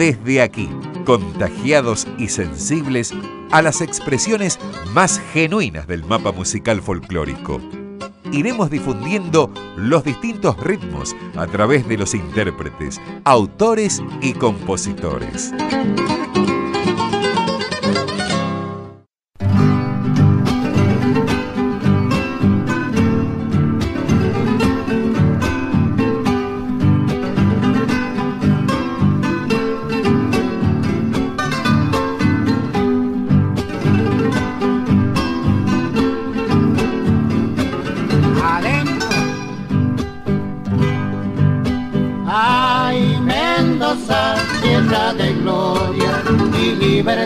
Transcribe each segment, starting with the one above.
desde aquí, contagiados y sensibles a las expresiones más genuinas del mapa musical folclórico. Iremos difundiendo los distintos ritmos a través de los intérpretes, autores y compositores.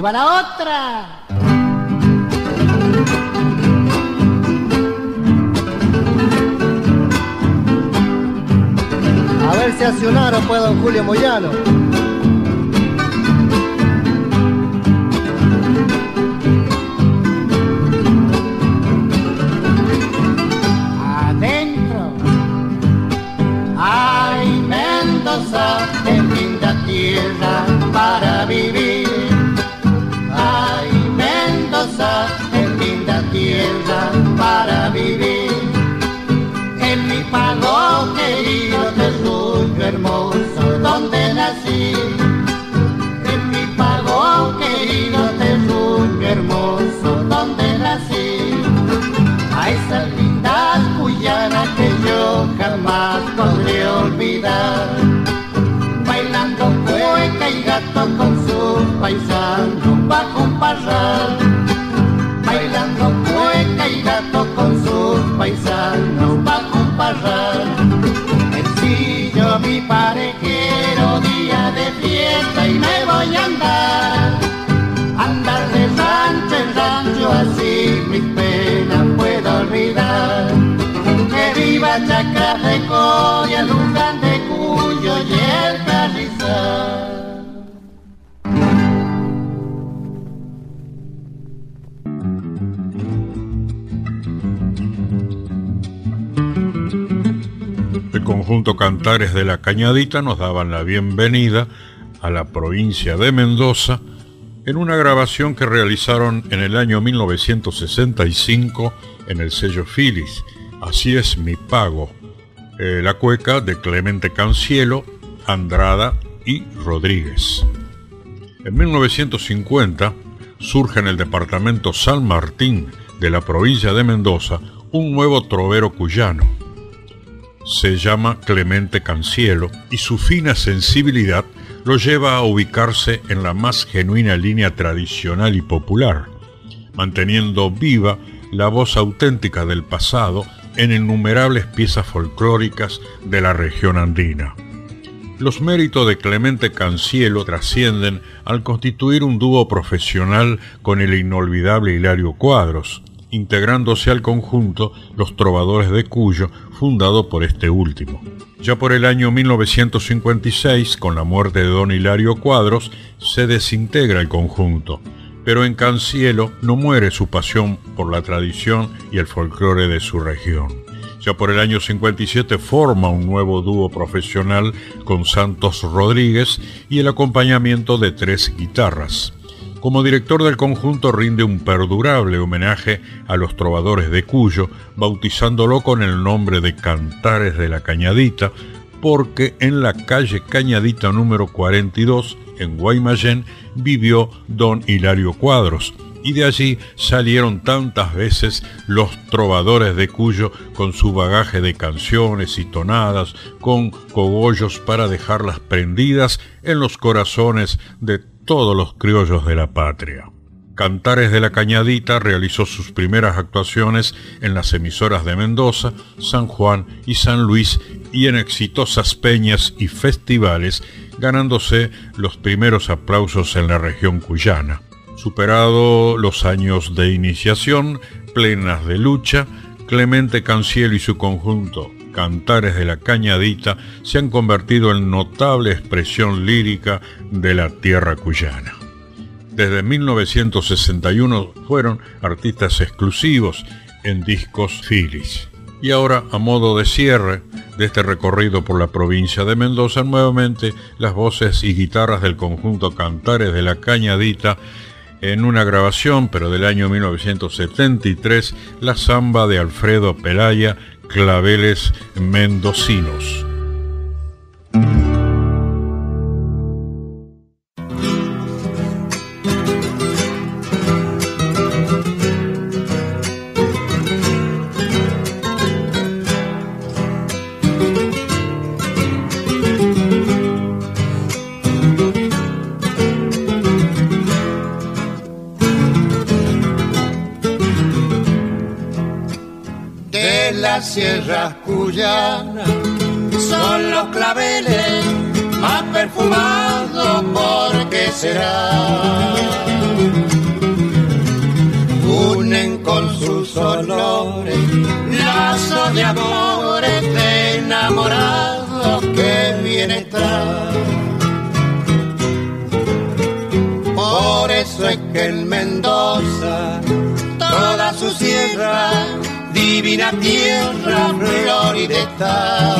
va la otra. A ver si hace un aro puede don Julio Moyano. Mi pago querido suyo hermoso, donde nací. Conjunto Cantares de la Cañadita nos daban la bienvenida a la provincia de Mendoza en una grabación que realizaron en el año 1965 en el sello Phyllis. Así es mi pago. Eh, la cueca de Clemente Cancielo, Andrada y Rodríguez. En 1950 surge en el departamento San Martín de la provincia de Mendoza un nuevo trovero cuyano se llama Clemente Cancielo y su fina sensibilidad lo lleva a ubicarse en la más genuina línea tradicional y popular, manteniendo viva la voz auténtica del pasado en innumerables piezas folclóricas de la región andina. Los méritos de Clemente Cancielo trascienden al constituir un dúo profesional con el inolvidable Hilario Cuadros, integrándose al conjunto Los Trovadores de Cuyo, fundado por este último. Ya por el año 1956, con la muerte de don Hilario Cuadros, se desintegra el conjunto, pero en Cancielo no muere su pasión por la tradición y el folclore de su región. Ya por el año 57 forma un nuevo dúo profesional con Santos Rodríguez y el acompañamiento de tres guitarras. Como director del conjunto rinde un perdurable homenaje a los trovadores de Cuyo, bautizándolo con el nombre de Cantares de la Cañadita, porque en la calle Cañadita número 42, en Guaymallén, vivió don Hilario Cuadros, y de allí salieron tantas veces los trovadores de Cuyo con su bagaje de canciones y tonadas, con cogollos para dejarlas prendidas en los corazones de todos los criollos de la patria. Cantares de la Cañadita realizó sus primeras actuaciones en las emisoras de Mendoza, San Juan y San Luis y en exitosas peñas y festivales, ganándose los primeros aplausos en la región cuyana. Superado los años de iniciación, plenas de lucha, Clemente Cancielo y su conjunto Cantares de la Cañadita se han convertido en notable expresión lírica de la tierra cuyana. Desde 1961 fueron artistas exclusivos en discos Phillies. Y ahora, a modo de cierre de este recorrido por la provincia de Mendoza, nuevamente las voces y guitarras del conjunto Cantares de la Cañadita en una grabación, pero del año 1973, la samba de Alfredo Pelaya, Claveles Mendocinos. Sierras cuyanas son los claveles más perfumados porque será unen con sus olores lazos de amores de enamorados que vienen tras. Por eso es que en Mendoza toda su sierra divina tierra florida está.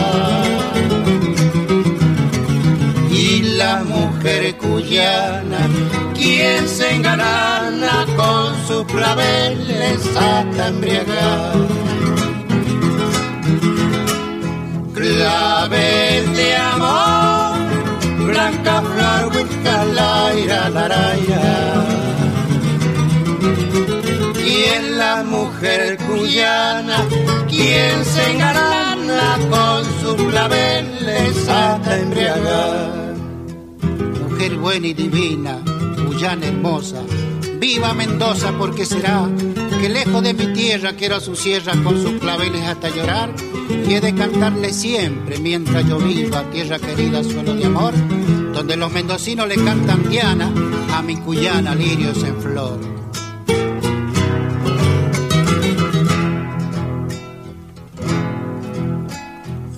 Y la mujer cuyana, quien se engalana con sus claveles hasta embriagar. Mujer cuyana, quien se engalana con sus claveles hasta embriagar. Mujer buena y divina, cuyana hermosa, viva Mendoza porque será que lejos de mi tierra quiero a su sierra con sus claveles hasta llorar y he de cantarle siempre mientras yo viva, tierra querida, suelo de amor, donde los mendocinos le cantan Diana a mi cuyana lirios en flor.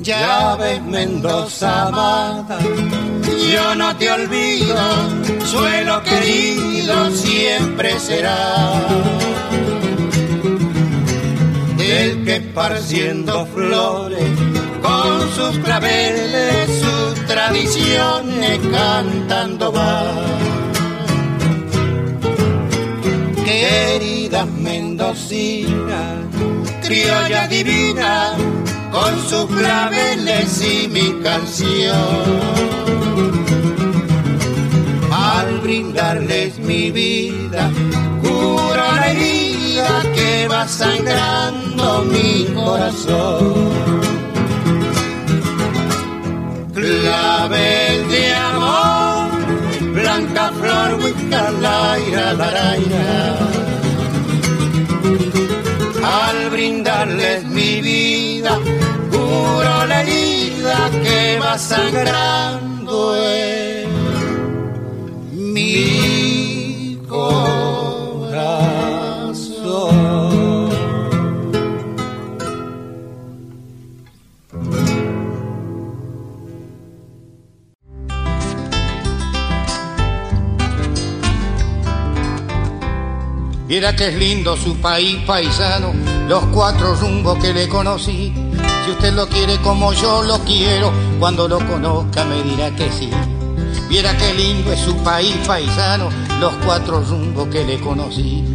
Ya ves Mendoza amada, yo no te olvido, suelo querido siempre será. El que esparciendo flores con sus claveles, sus tradiciones cantando va. Queridas mendocinas, criolla divina, con sus claveles y mi canción. Al brindarles mi vida, curo la que va sangrando mi corazón. Clavel de amor, blanca flor, huica, la ira, la al brindarles mi vida, curo la herida que va sangrando en mi corazón. Mira que es lindo su país paisano, los cuatro rumbos que le conocí. Si usted lo quiere como yo lo quiero, cuando lo conozca me dirá que sí. Viera qué lindo es su país paisano, los cuatro rumbos que le conocí.